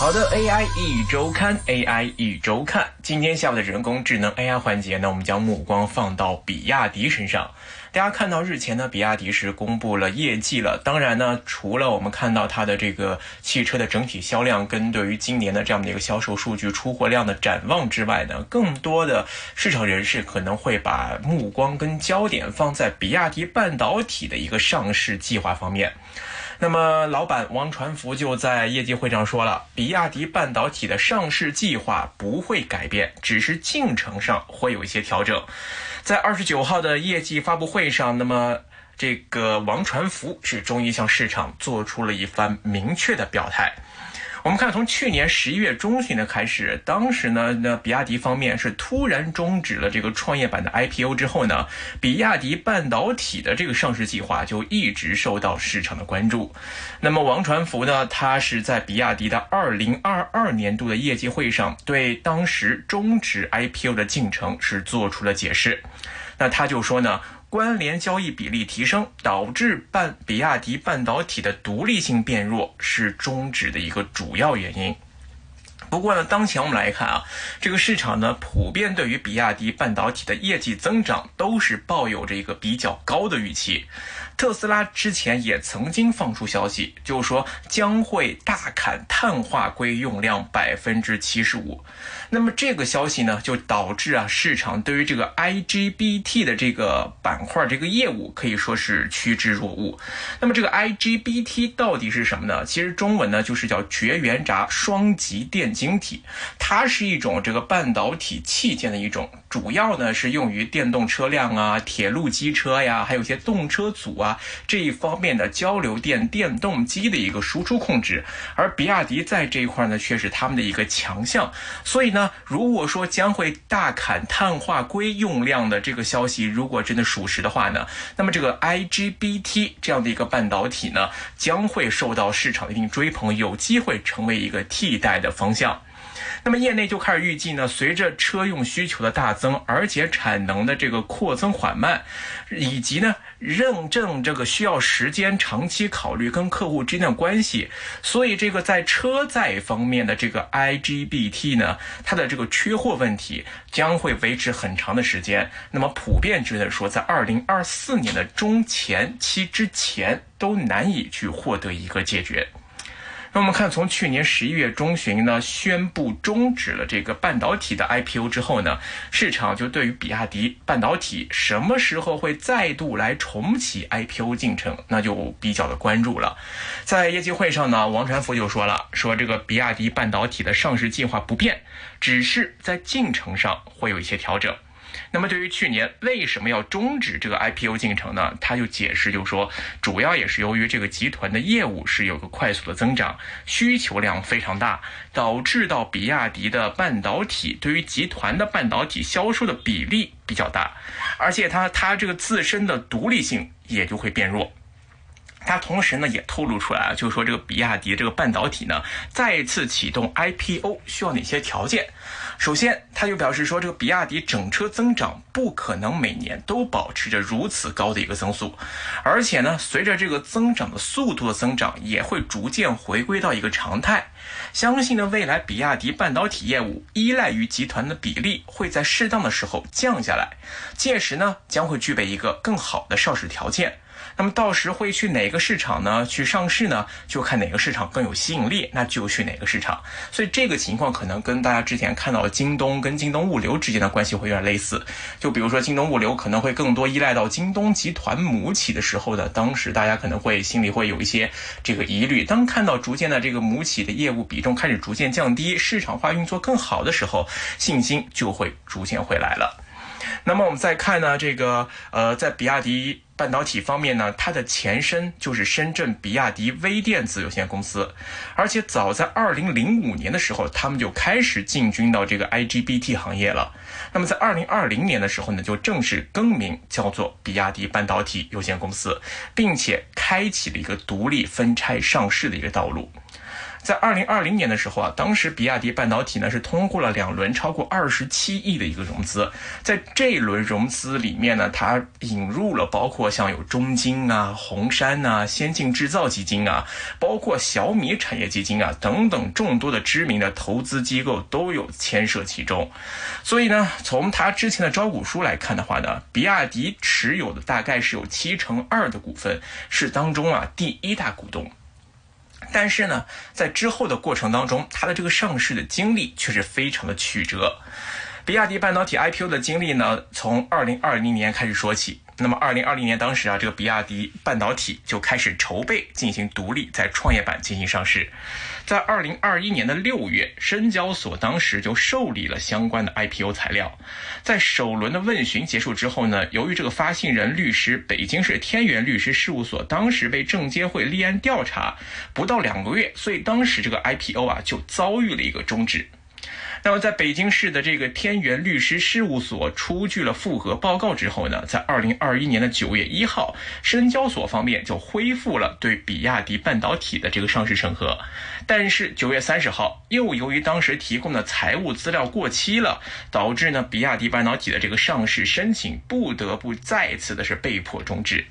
好的，AI 一周刊，AI 一周刊。今天下午的人工智能 AI 环节呢，我们将目光放到比亚迪身上。大家看到日前呢，比亚迪是公布了业绩了。当然呢，除了我们看到它的这个汽车的整体销量跟对于今年的这样的一个销售数据、出货量的展望之外呢，更多的市场人士可能会把目光跟焦点放在比亚迪半导体的一个上市计划方面。那么，老板王传福就在业绩会上说了，比亚迪半导体的上市计划不会改变，只是进程上会有一些调整。在二十九号的业绩发布会上，那么这个王传福是终于向市场做出了一番明确的表态。我们看，从去年十一月中旬的开始，当时呢，那比亚迪方面是突然终止了这个创业板的 IPO 之后呢，比亚迪半导体的这个上市计划就一直受到市场的关注。那么王传福呢，他是在比亚迪的二零二二年度的业绩会上，对当时终止 IPO 的进程是做出了解释。那他就说呢。关联交易比例提升，导致半比亚迪半导体的独立性变弱，是终止的一个主要原因。不过呢，当前我们来看啊，这个市场呢，普遍对于比亚迪半导体的业绩增长都是抱有着一个比较高的预期。特斯拉之前也曾经放出消息，就是说将会大砍碳化硅用量百分之七十五。那么这个消息呢，就导致啊，市场对于这个 IGBT 的这个板块这个业务可以说是趋之若鹜。那么这个 IGBT 到底是什么呢？其实中文呢就是叫绝缘闸双极电晶体，它是一种这个半导体器件的一种，主要呢是用于电动车辆啊、铁路机车呀，还有一些动车组啊。这一方面的交流电电动机的一个输出控制，而比亚迪在这一块呢却是他们的一个强项。所以呢，如果说将会大砍碳化硅用量的这个消息，如果真的属实的话呢，那么这个 IGBT 这样的一个半导体呢，将会受到市场一定追捧，有机会成为一个替代的方向。那么业内就开始预计呢，随着车用需求的大增，而且产能的这个扩增缓慢，以及呢认证这个需要时间长期考虑跟客户之间的关系，所以这个在车载方面的这个 IGBT 呢，它的这个缺货问题将会维持很长的时间。那么普遍觉得说，在二零二四年的中前期之前，都难以去获得一个解决。那我们看，从去年十一月中旬呢，宣布终止了这个半导体的 IPO 之后呢，市场就对于比亚迪半导体什么时候会再度来重启 IPO 进程，那就比较的关注了。在业绩会上呢，王传福就说了，说这个比亚迪半导体的上市计划不变，只是在进程上会有一些调整。那么，对于去年为什么要终止这个 IPO 进程呢？他就解释，就说主要也是由于这个集团的业务是有个快速的增长，需求量非常大，导致到比亚迪的半导体对于集团的半导体销售的比例比较大，而且它它这个自身的独立性也就会变弱。他同时呢也透露出来就是说这个比亚迪这个半导体呢再次启动 IPO 需要哪些条件？首先，他就表示说，这个比亚迪整车增长不可能每年都保持着如此高的一个增速，而且呢，随着这个增长的速度的增长，也会逐渐回归到一个常态。相信呢，未来比亚迪半导体业务依赖于集团的比例会在适当的时候降下来，届时呢，将会具备一个更好的上市条件。那么到时会去哪个市场呢？去上市呢？就看哪个市场更有吸引力，那就去哪个市场。所以这个情况可能跟大家之前看到京东跟京东物流之间的关系会有点类似。就比如说京东物流可能会更多依赖到京东集团母企的时候呢，当时大家可能会心里会有一些这个疑虑。当看到逐渐的这个母企的业务比重开始逐渐降低，市场化运作更好的时候，信心就会逐渐回来了。那么我们再看呢，这个呃，在比亚迪。半导体方面呢，它的前身就是深圳比亚迪微电子有限公司，而且早在二零零五年的时候，他们就开始进军到这个 IGBT 行业了。那么在二零二零年的时候呢，就正式更名叫做比亚迪半导体有限公司，并且开启了一个独立分拆上市的一个道路。在二零二零年的时候啊，当时比亚迪半导体呢是通过了两轮超过二十七亿的一个融资，在这一轮融资里面呢，它引入了包括像有中金啊、红杉啊、先进制造基金啊，包括小米产业基金啊等等众多的知名的投资机构都有牵涉其中。所以呢，从它之前的招股书来看的话呢，比亚迪持有的大概是有七成二的股份，是当中啊第一大股东。但是呢，在之后的过程当中，它的这个上市的经历却是非常的曲折。比亚迪半导体 IPO 的经历呢，从二零二零年开始说起。那么二零二零年当时啊，这个比亚迪半导体就开始筹备进行独立在创业板进行上市。在二零二一年的六月，深交所当时就受理了相关的 IPO 材料。在首轮的问询结束之后呢，由于这个发行人律师北京市天元律师事务所当时被证监会立案调查，不到两个月，所以当时这个 IPO 啊就遭遇了一个终止。那么，在北京市的这个天元律师事务所出具了复核报告之后呢，在二零二一年的九月一号，深交所方面就恢复了对比亚迪半导体的这个上市审核。但是九月三十号，又由于当时提供的财务资料过期了，导致呢比亚迪半导体的这个上市申请不得不再次的是被迫终止。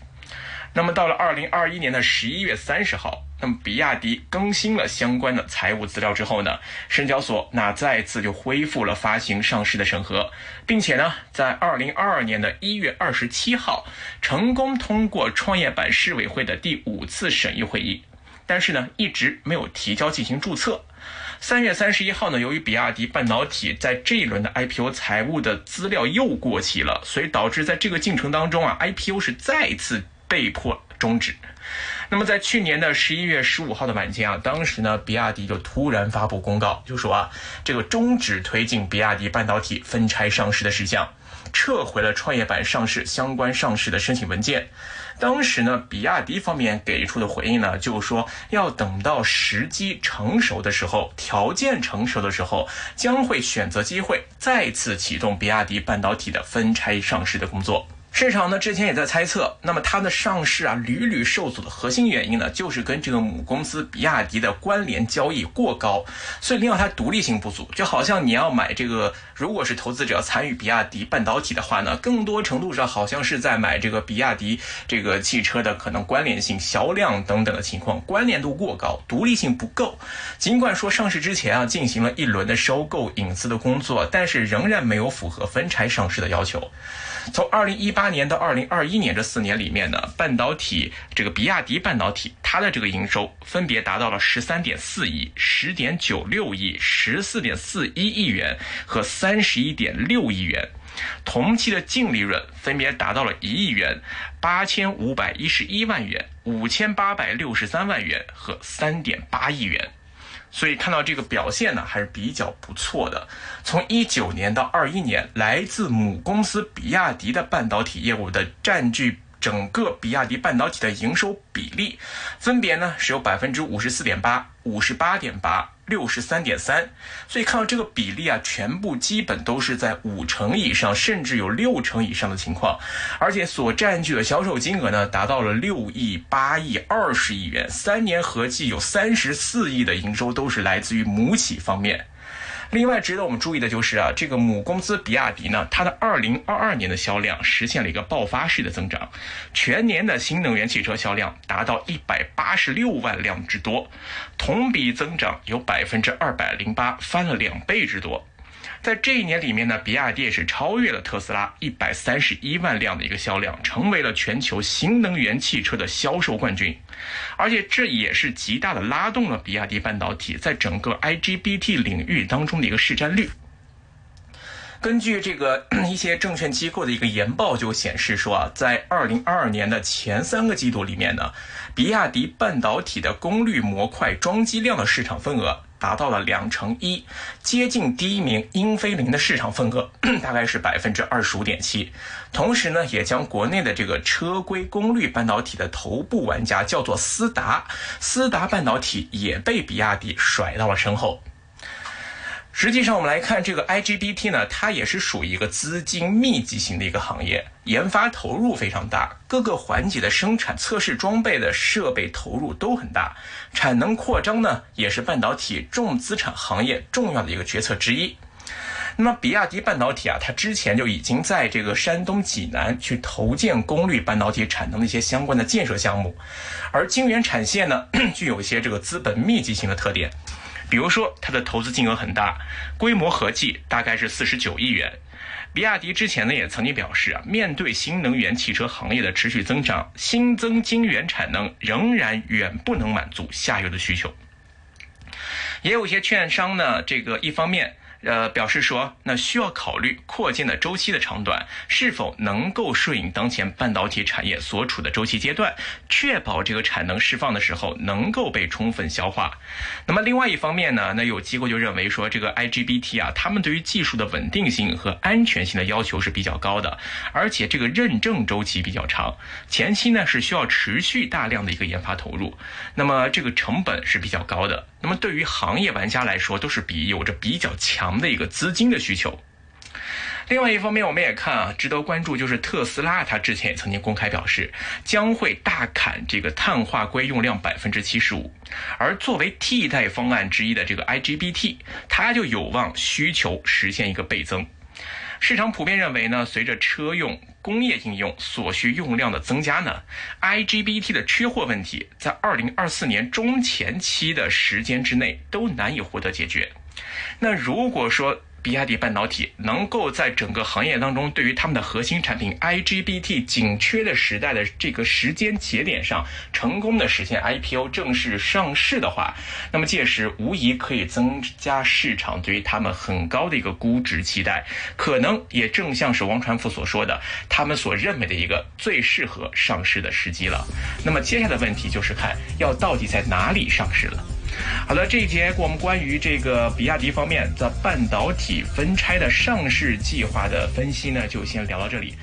那么到了二零二一年的十一月三十号，那么比亚迪更新了相关的财务资料之后呢，深交所那再次就恢复了发行上市的审核，并且呢，在二零二二年的一月二十七号成功通过创业板市委会的第五次审议会议，但是呢，一直没有提交进行注册。三月三十一号呢，由于比亚迪半导体在这一轮的 IPO 财务的资料又过期了，所以导致在这个进程当中啊，IPO 是再次。被迫终止。那么在去年的十一月十五号的晚间啊，当时呢，比亚迪就突然发布公告，就说啊，这个终止推进比亚迪半导体分拆上市的事项，撤回了创业板上市相关上市的申请文件。当时呢，比亚迪方面给出的回应呢，就是说要等到时机成熟的时候，条件成熟的时候，将会选择机会再次启动比亚迪半导体的分拆上市的工作。市场呢之前也在猜测，那么它的上市啊屡屡受阻的核心原因呢，就是跟这个母公司比亚迪的关联交易过高，所以令到它独立性不足。就好像你要买这个，如果是投资者参与比亚迪半导体的话呢，更多程度上好像是在买这个比亚迪这个汽车的可能关联性、销量等等的情况，关联度过高，独立性不够。尽管说上市之前啊进行了一轮的收购隐私的工作，但是仍然没有符合分拆上市的要求。从二零一八年到二零二一年这四年里面呢，半导体这个比亚迪半导体它的这个营收分别达到了十三点四亿、十点九六亿、十四点四一亿元和三十一点六亿元，同期的净利润分别达到了一亿元、八千五百一十一万元、五千八百六十三万元和三点八亿元。所以看到这个表现呢，还是比较不错的。从一九年到二一年，来自母公司比亚迪的半导体业务的占据。整个比亚迪半导体的营收比例，分别呢是有百分之五十四点八、五十八点八、六十三点三，所以看到这个比例啊，全部基本都是在五成以上，甚至有六成以上的情况，而且所占据的销售金额呢，达到了六亿、八亿、二十亿元，三年合计有三十四亿的营收都是来自于母企方面。另外值得我们注意的就是啊，这个母公司比亚迪呢，它的二零二二年的销量实现了一个爆发式的增长，全年的新能源汽车销量达到一百八十六万辆之多，同比增长有百分之二百零八，翻了两倍之多。在这一年里面呢，比亚迪也是超越了特斯拉一百三十一万辆的一个销量，成为了全球新能源汽车的销售冠军。而且这也是极大的拉动了比亚迪半导体在整个 IGBT 领域当中的一个市占率。根据这个一些证券机构的一个研报就显示说啊，在二零二二年的前三个季度里面呢，比亚迪半导体的功率模块装机量的市场份额。达到了两成一，接近第一名英飞凌的市场份额大概是百分之二十五点七，同时呢，也将国内的这个车规功率半导体的头部玩家叫做思达，思达半导体也被比亚迪甩到了身后。实际上，我们来看这个 IGBT 呢，它也是属于一个资金密集型的一个行业，研发投入非常大，各个环节的生产、测试装备的设备投入都很大，产能扩张呢，也是半导体重资产行业重要的一个决策之一。那么，比亚迪半导体啊，它之前就已经在这个山东济南去投建功率半导体产能的一些相关的建设项目，而晶圆产线呢，具有一些这个资本密集型的特点。比如说，它的投资金额很大，规模合计大概是四十九亿元。比亚迪之前呢也曾经表示啊，面对新能源汽车行业的持续增长，新增晶圆产能仍然远不能满足下游的需求。也有些券商呢，这个一方面。呃，表示说，那需要考虑扩建的周期的长短是否能够顺应当前半导体产业所处的周期阶段，确保这个产能释放的时候能够被充分消化。那么另外一方面呢，那有机构就认为说，这个 IGBT 啊，他们对于技术的稳定性和安全性的要求是比较高的，而且这个认证周期比较长，前期呢是需要持续大量的一个研发投入，那么这个成本是比较高的。那么对于行业玩家来说，都是比有着比较强强的一个资金的需求。另外一方面，我们也看啊，值得关注就是特斯拉，它之前也曾经公开表示将会大砍这个碳化硅用量百分之七十五，而作为替代方案之一的这个 IGBT，它就有望需求实现一个倍增。市场普遍认为呢，随着车用工业应用所需用量的增加呢，IGBT 的缺货问题在二零二四年中前期的时间之内都难以获得解决。那如果说，比亚迪半导体能够在整个行业当中，对于他们的核心产品 IGBT 紧缺的时代的这个时间节点上，成功的实现 IPO 正式上市的话，那么届时无疑可以增加市场对于他们很高的一个估值期待，可能也正像是王传福所说的，他们所认为的一个最适合上市的时机了。那么接下来的问题就是看要到底在哪里上市了。好的，这一节我们关于这个比亚迪方面的半导体分拆的上市计划的分析呢，就先聊到这里。